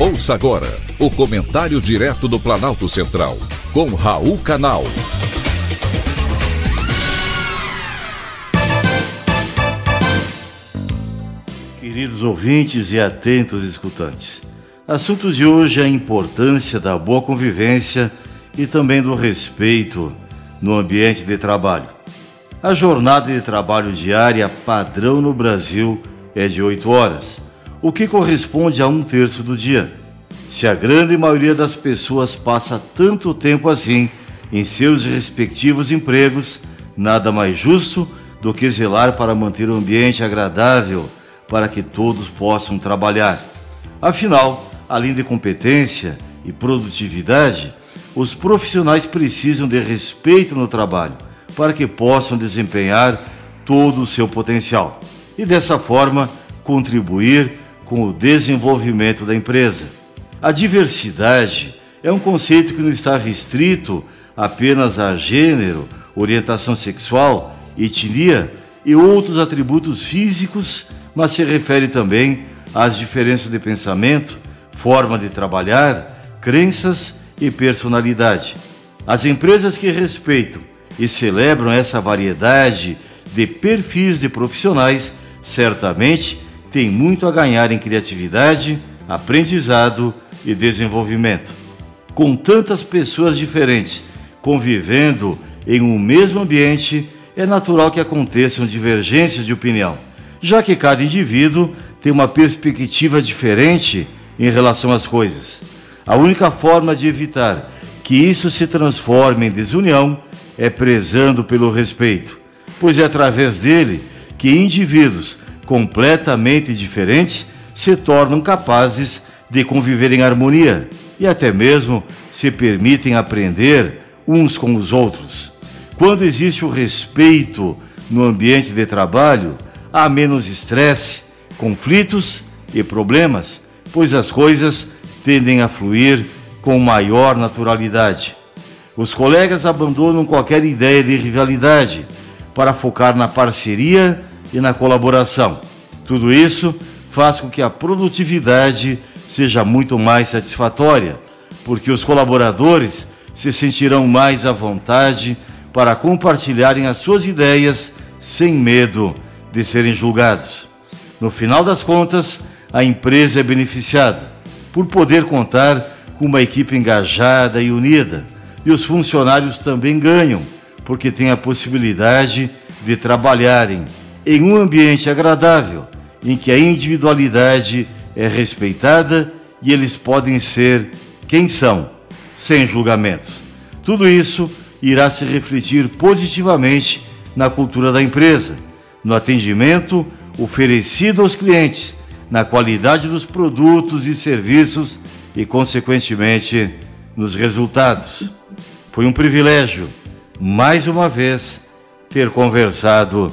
Ouça agora o comentário direto do Planalto Central, com Raul Canal. Queridos ouvintes e atentos escutantes, assuntos de hoje é a importância da boa convivência e também do respeito no ambiente de trabalho. A jornada de trabalho diária padrão no Brasil é de 8 horas o que corresponde a um terço do dia. Se a grande maioria das pessoas passa tanto tempo assim em seus respectivos empregos, nada mais justo do que zelar para manter o ambiente agradável para que todos possam trabalhar. Afinal, além de competência e produtividade, os profissionais precisam de respeito no trabalho para que possam desempenhar todo o seu potencial e dessa forma contribuir com o desenvolvimento da empresa. A diversidade é um conceito que não está restrito apenas a gênero, orientação sexual, etnia e outros atributos físicos, mas se refere também às diferenças de pensamento, forma de trabalhar, crenças e personalidade. As empresas que respeitam e celebram essa variedade de perfis de profissionais certamente tem muito a ganhar em criatividade, aprendizado e desenvolvimento. Com tantas pessoas diferentes convivendo em um mesmo ambiente, é natural que aconteçam divergências de opinião, já que cada indivíduo tem uma perspectiva diferente em relação às coisas. A única forma de evitar que isso se transforme em desunião é prezando pelo respeito, pois é através dele que indivíduos completamente diferentes se tornam capazes de conviver em harmonia e até mesmo se permitem aprender uns com os outros. Quando existe o respeito no ambiente de trabalho, há menos estresse, conflitos e problemas, pois as coisas tendem a fluir com maior naturalidade. Os colegas abandonam qualquer ideia de rivalidade para focar na parceria e na colaboração. Tudo isso faz com que a produtividade seja muito mais satisfatória, porque os colaboradores se sentirão mais à vontade para compartilharem as suas ideias sem medo de serem julgados. No final das contas, a empresa é beneficiada por poder contar com uma equipe engajada e unida, e os funcionários também ganham, porque têm a possibilidade de trabalharem em um ambiente agradável, em que a individualidade é respeitada e eles podem ser quem são, sem julgamentos. Tudo isso irá se refletir positivamente na cultura da empresa, no atendimento oferecido aos clientes, na qualidade dos produtos e serviços e, consequentemente, nos resultados. Foi um privilégio, mais uma vez, ter conversado